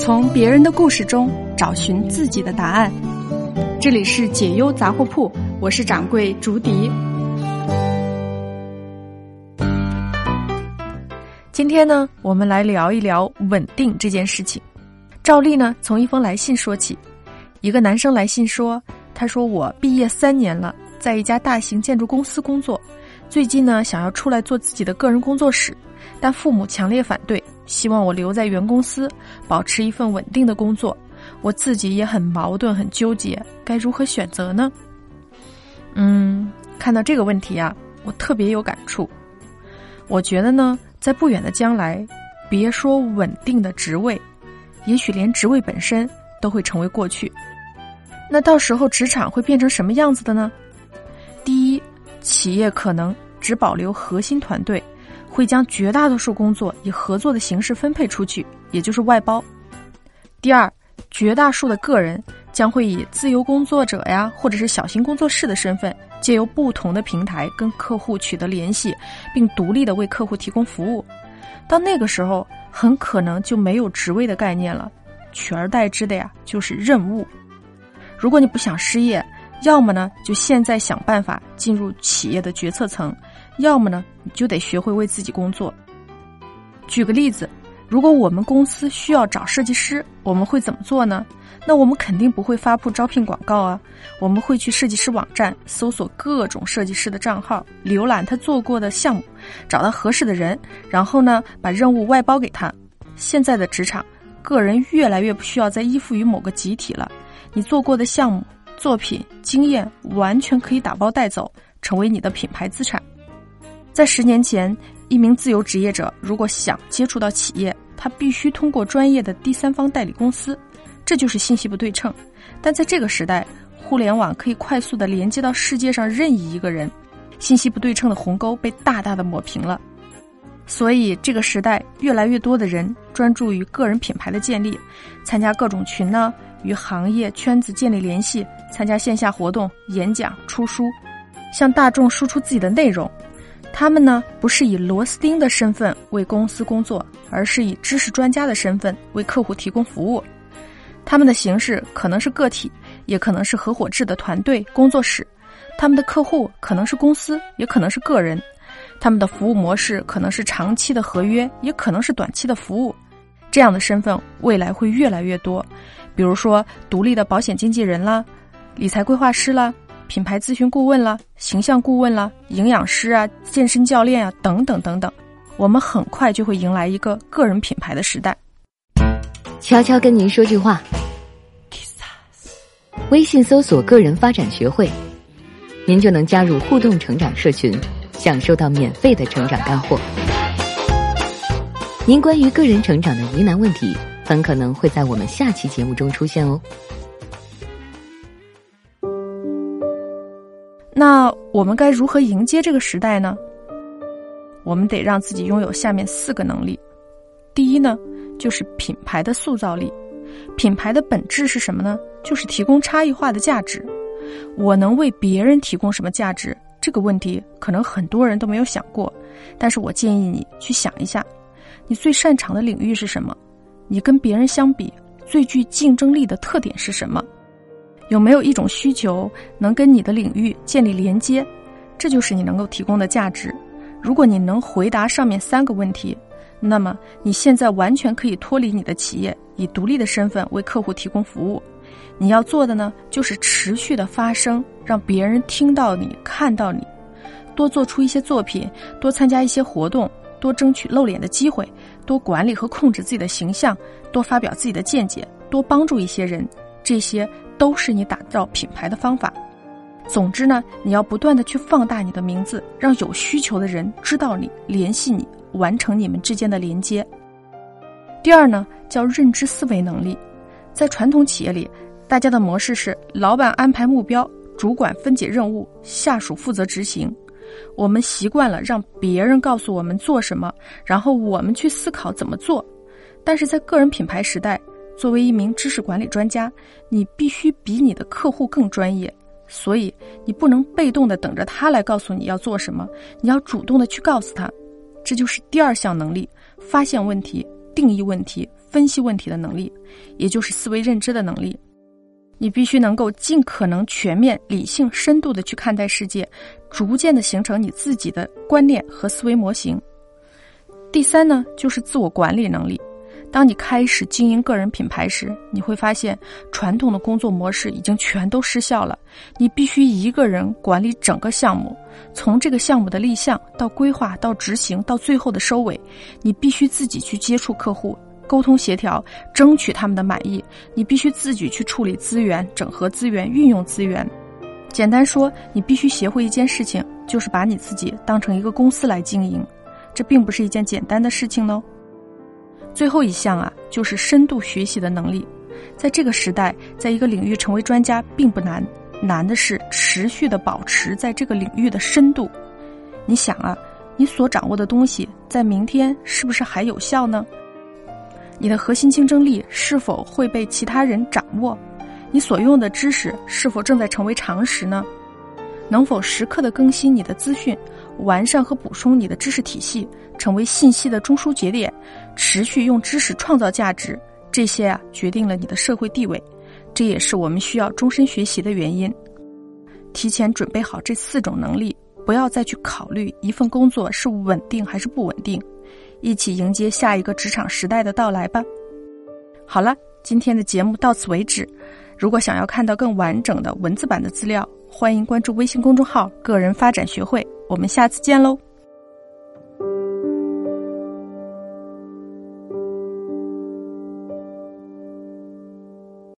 从别人的故事中找寻自己的答案。这里是解忧杂货铺，我是掌柜竹笛。今天呢，我们来聊一聊稳定这件事情。照例呢，从一封来信说起。一个男生来信说：“他说我毕业三年了，在一家大型建筑公司工作，最近呢想要出来做自己的个人工作室，但父母强烈反对，希望我留在原公司，保持一份稳定的工作。我自己也很矛盾，很纠结，该如何选择呢？”嗯，看到这个问题啊，我特别有感触。我觉得呢，在不远的将来，别说稳定的职位，也许连职位本身都会成为过去。那到时候职场会变成什么样子的呢？第一，企业可能只保留核心团队，会将绝大多数工作以合作的形式分配出去，也就是外包。第二，绝大数的个人将会以自由工作者呀，或者是小型工作室的身份，借由不同的平台跟客户取得联系，并独立的为客户提供服务。到那个时候，很可能就没有职位的概念了，取而代之的呀就是任务。如果你不想失业，要么呢就现在想办法进入企业的决策层，要么呢你就得学会为自己工作。举个例子，如果我们公司需要找设计师，我们会怎么做呢？那我们肯定不会发布招聘广告啊，我们会去设计师网站搜索各种设计师的账号，浏览他做过的项目，找到合适的人，然后呢把任务外包给他。现在的职场，个人越来越不需要再依附于某个集体了。你做过的项目、作品、经验，完全可以打包带走，成为你的品牌资产。在十年前，一名自由职业者如果想接触到企业，他必须通过专业的第三方代理公司，这就是信息不对称。但在这个时代，互联网可以快速的连接到世界上任意一个人，信息不对称的鸿沟被大大的抹平了。所以，这个时代越来越多的人专注于个人品牌的建立，参加各种群呢。与行业圈子建立联系，参加线下活动、演讲、出书，向大众输出自己的内容。他们呢，不是以螺丝钉的身份为公司工作，而是以知识专家的身份为客户提供服务。他们的形式可能是个体，也可能是合伙制的团队工作室。他们的客户可能是公司，也可能是个人。他们的服务模式可能是长期的合约，也可能是短期的服务。这样的身份未来会越来越多。比如说，独立的保险经纪人啦，理财规划师啦，品牌咨询顾问啦，形象顾问啦，营养师啊，健身教练啊，等等等等，我们很快就会迎来一个个人品牌的时代。悄悄跟您说句话，微信搜索“个人发展学会”，您就能加入互动成长社群，享受到免费的成长干货。您关于个人成长的疑难问题。很可能会在我们下期节目中出现哦。那我们该如何迎接这个时代呢？我们得让自己拥有下面四个能力。第一呢，就是品牌的塑造力。品牌的本质是什么呢？就是提供差异化的价值。我能为别人提供什么价值？这个问题可能很多人都没有想过，但是我建议你去想一下，你最擅长的领域是什么？你跟别人相比最具竞争力的特点是什么？有没有一种需求能跟你的领域建立连接？这就是你能够提供的价值。如果你能回答上面三个问题，那么你现在完全可以脱离你的企业，以独立的身份为客户提供服务。你要做的呢，就是持续的发声，让别人听到你、看到你，多做出一些作品，多参加一些活动。多争取露脸的机会，多管理和控制自己的形象，多发表自己的见解，多帮助一些人，这些都是你打造品牌的方法。总之呢，你要不断的去放大你的名字，让有需求的人知道你，联系你，完成你们之间的连接。第二呢，叫认知思维能力。在传统企业里，大家的模式是老板安排目标，主管分解任务，下属负责执行。我们习惯了让别人告诉我们做什么，然后我们去思考怎么做。但是在个人品牌时代，作为一名知识管理专家，你必须比你的客户更专业。所以你不能被动的等着他来告诉你要做什么，你要主动的去告诉他。这就是第二项能力：发现问题、定义问题、分析问题的能力，也就是思维认知的能力。你必须能够尽可能全面、理性、深度的去看待世界，逐渐的形成你自己的观念和思维模型。第三呢，就是自我管理能力。当你开始经营个人品牌时，你会发现传统的工作模式已经全都失效了。你必须一个人管理整个项目，从这个项目的立项到规划到执行到最后的收尾，你必须自己去接触客户、沟通协调，争取他们的满意。你必须自己去处理资源、整合资源、运用资源。简单说，你必须学会一件事情，就是把你自己当成一个公司来经营。这并不是一件简单的事情呢。最后一项啊，就是深度学习的能力。在这个时代，在一个领域成为专家并不难，难的是持续的保持在这个领域的深度。你想啊，你所掌握的东西在明天是不是还有效呢？你的核心竞争力是否会被其他人掌握？你所用的知识是否正在成为常识呢？能否时刻的更新你的资讯，完善和补充你的知识体系？成为信息的中枢节点，持续用知识创造价值，这些啊决定了你的社会地位，这也是我们需要终身学习的原因。提前准备好这四种能力，不要再去考虑一份工作是稳定还是不稳定，一起迎接下一个职场时代的到来吧。好了，今天的节目到此为止。如果想要看到更完整的文字版的资料，欢迎关注微信公众号“个人发展学会”。我们下次见喽。